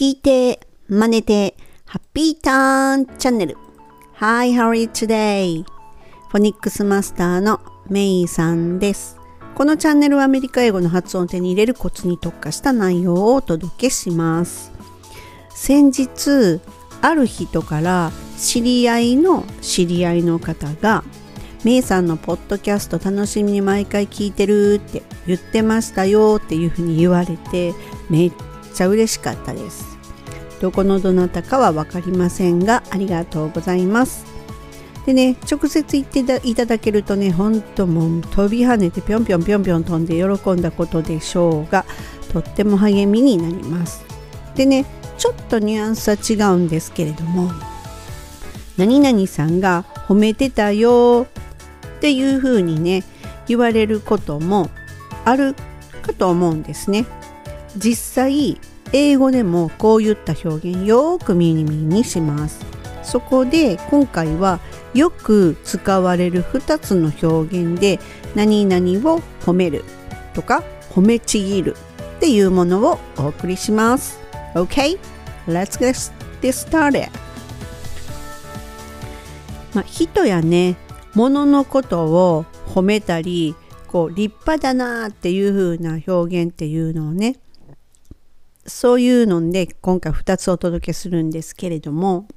聞いて、真似て、ハッピーターンチャンネル。Hi, how are you today? フォニックスマスターのメイさんです。このチャンネルはアメリカ英語の発音を手に入れるコツに特化した内容をお届けします。先日、ある人から知り合いの知り合いの方がメイさんのポッドキャスト楽しみに毎回聞いてるって言ってましたよっていうふうに言われてめっちゃ嬉しかったです。どこのどなたかは分かりませんがありがとうございます。でね、直接言っていただけるとね、ほんともう飛び跳ねてぴょんぴょんぴょんぴょん飛んで喜んだことでしょうが、とっても励みになります。でね、ちょっとニュアンスは違うんですけれども、何々さんが褒めてたよっていうふうにね、言われることもあるかと思うんですね。実際英語でもこういった表現よく耳にしますそこで今回はよく使われる2つの表現で何々を褒めるとか褒めちぎるっていうものをお送りします OK? Let's get started まあ、人やね物のことを褒めたりこう立派だなっていう風な表現っていうのをねそういうので今回2つお届けするんですけれども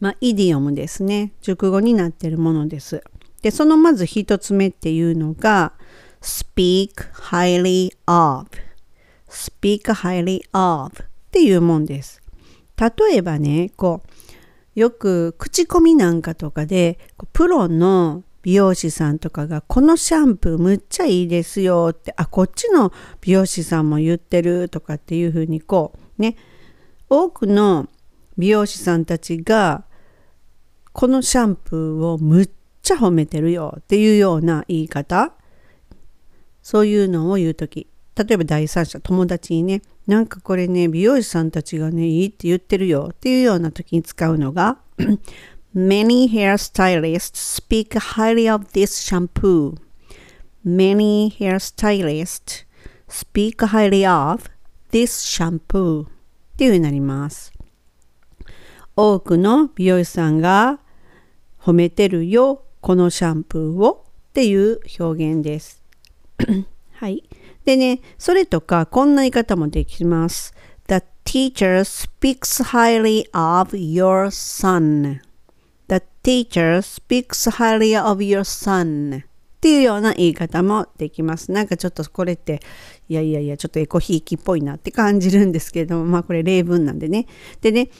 まあイディオムですね。熟語になっているものです。でそのまず1つ目っていうのが speak highly of speak highly of っていうもんです。例えばねこうよく口コミなんかとかでプロの美容師さんとかがこのシャンプーむっちゃいいですよってあこっちの美容師さんも言ってるとかっていうふうにこうね多くの美容師さんたちがこのシャンプーをむっちゃ褒めてるよっていうような言い方。そういうのを言う時。例えば第三者友達にねなんかこれね美容師さんたちがねいいって言ってるよっていうような時に使うのが Many hairstylists speak highly of this shampoo. Many hairstylists speak highly of this shampoo っていうになります。多くの美容師さんが褒めてるよ、このシャンプーをっていう表現です。はい。でね、それとかこんな言い方もできます。The teacher speaks highly of your son. The teacher speaks highly of your son っていうような言い方もできます。なんかちょっとこれって、いやいやいや、ちょっとエコひいきっぽいなって感じるんですけれども、まあこれ例文なんでね。でね、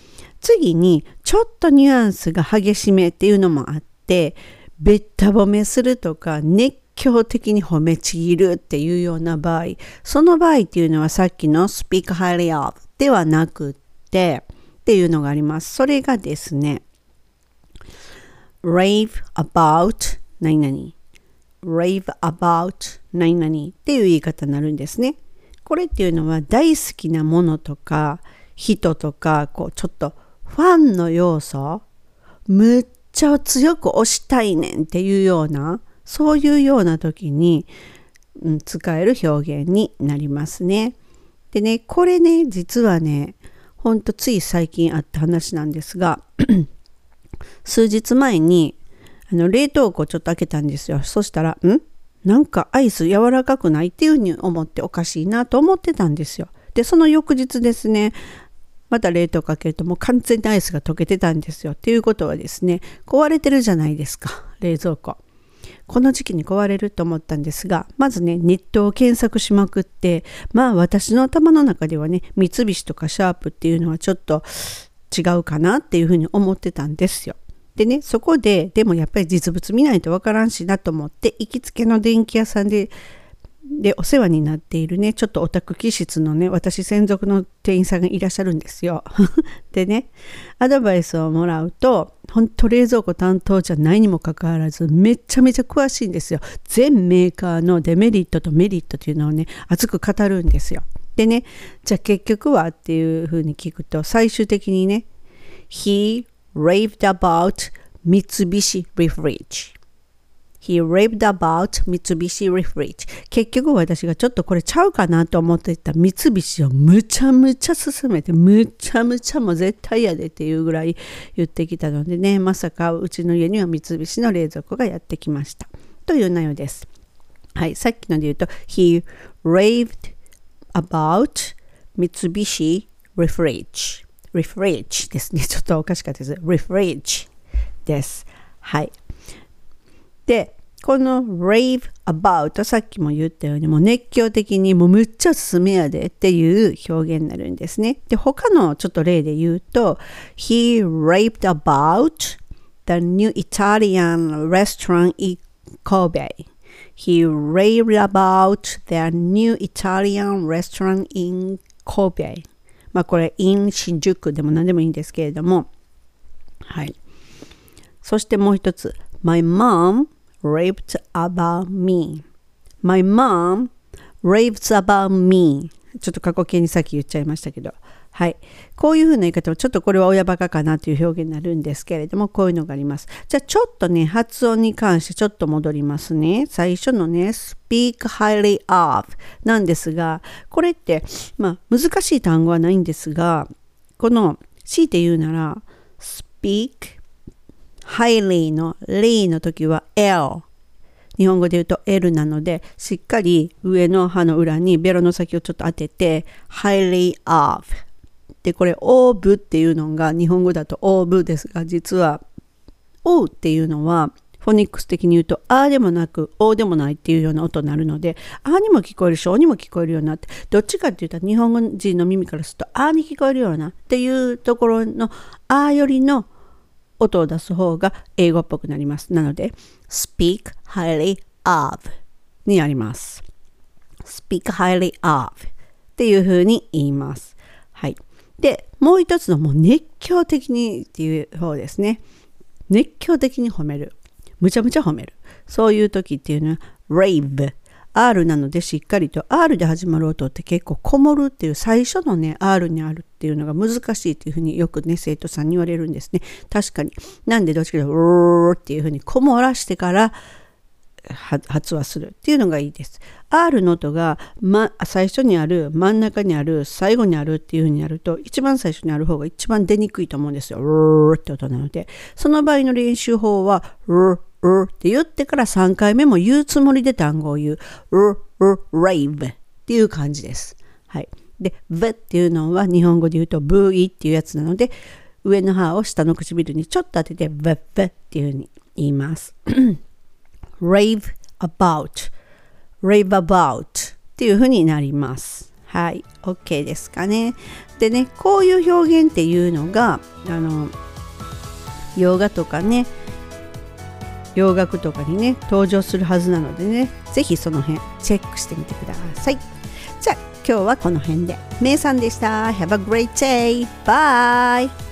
次にちょっとニュアンスが激しめっていうのもあって、べった褒めするとか、熱狂的に褒めちぎるっていうような場合、その場合っていうのはさっきの speak highly of ではなくって、っていうのがあります。それがですね、rave about 何々 rave about 何々っていう言い方になるんですね。これっていうのは大好きなものとか人とかこうちょっとファンの要素むっちゃ強く推したいねんっていうようなそういうような時に、うん、使える表現になりますね。でねこれね実はねほんとつい最近あった話なんですが数日前にあの冷凍庫ちょっと開けたんですよ。そしたら、ん？なんかアイス柔らかくないっていうふうに思っておかしいなと思ってたんですよ。で、その翌日ですね、また冷凍庫開けるともう完全にアイスが溶けてたんですよ。っていうことはですね、壊れてるじゃないですか、冷蔵庫。この時期に壊れると思ったんですが、まずね、ネットを検索しまくって、まあ私の頭の中ではね、三菱とかシャープっていうのはちょっと違うかなっていうふうに思ってたんですよ。でね、そこで、でもやっぱり実物見ないとわからんしなと思って、行きつけの電気屋さんで、で、お世話になっているね、ちょっとオタク気質のね、私専属の店員さんがいらっしゃるんですよ。でね、アドバイスをもらうと、ほんと冷蔵庫担当じゃないにもかかわらず、めちゃめちゃ詳しいんですよ。全メーカーのデメリットとメリットというのをね、熱く語るんですよ。でね、じゃあ結局はっていうふうに聞くと、最終的にね、He raved about Mitsubishi Refrige. He raved about Mitsubishi Refresh 結局私がちょっとこれちゃうかなと思ってた三菱をむちゃむちゃ勧めてむちゃむちゃもう絶対やでっていうぐらい言ってきたのでねまさかうちの家には三菱の冷蔵庫がやってきました。という内容です。はいさっきので言うと He raved about Mitsubishi Refresh Refresh ですねちょっとおかしかったです Refresh ですはいでこの rave about さっきも言ったようにもう熱狂的にもうむっちゃおすすめやでっていう表現になるんですね。で他のちょっと例で言うと He raved about the new Italian restaurant in Kobe He raved about the new Italian restaurant in Kobe まあこれ in 新宿でも何でもいいんですけれどもはいそしてもう一つ My mom raved about me. My mom raves about me. ちょっと過去形にさっき言っちゃいましたけど。はい。こういうふうな言い方はちょっとこれは親バカかなという表現になるんですけれども、こういうのがあります。じゃあちょっとね、発音に関してちょっと戻りますね。最初のね、speak highly of なんですが、これって、まあ難しい単語はないんですが、この強いて言うなら、speak highly の ly の時は L 日本語で言うと L なのでしっかり上の歯の裏にベロの先をちょっと当てて highly of でこれ of っていうのが日本語だと of ですが実は O っていうのはフォニックス的に言うと、あーでもなく、おでもないっていうような音になるので、あーにも聞こえるし、おにも聞こえるようになって、どっちかっていうと、日本人の耳からすると、あーに聞こえるようなっていうところの、あーよりの音を出す方が英語っぽくなります。なので、speak highly of になります。speak highly of っていう風に言います。はい。で、もう一つのもう熱狂的にっていう方ですね。熱狂的に褒める。むちゃむちゃ褒める。そういう時っていうのは rave R なのでしっかりと R で始まる音って結構こもるっていう最初のね R にあるっていうのが難しいっていうふうによくね生徒さんに言われるんですね確かになんでどっちかというとーっていうふうにこもらしてから発話するっていうのがいいです。R の音が、ま、最初にある真ん中にある最後にあるっていう風になると一番最初にある方が一番出にくいと思うんですよ。うーって音なのでその場合の練習法はうーうって言ってから3回目も言うつもりで単語を言う。う、う、rave っていう感じです。はい。で、v っていうのは日本語で言うと v っていうやつなので、上の歯を下の唇にちょっと当てて v, v っていうふうに言います。rave about, rave about っていうふうになります。はい。OK ですかね。でね、こういう表現っていうのが、あの、洋画とかね、洋楽とかにね登場するはずなのでね是非その辺チェックしてみてくださいじゃあ今日はこの辺でめいさんでした Have a great day! Bye!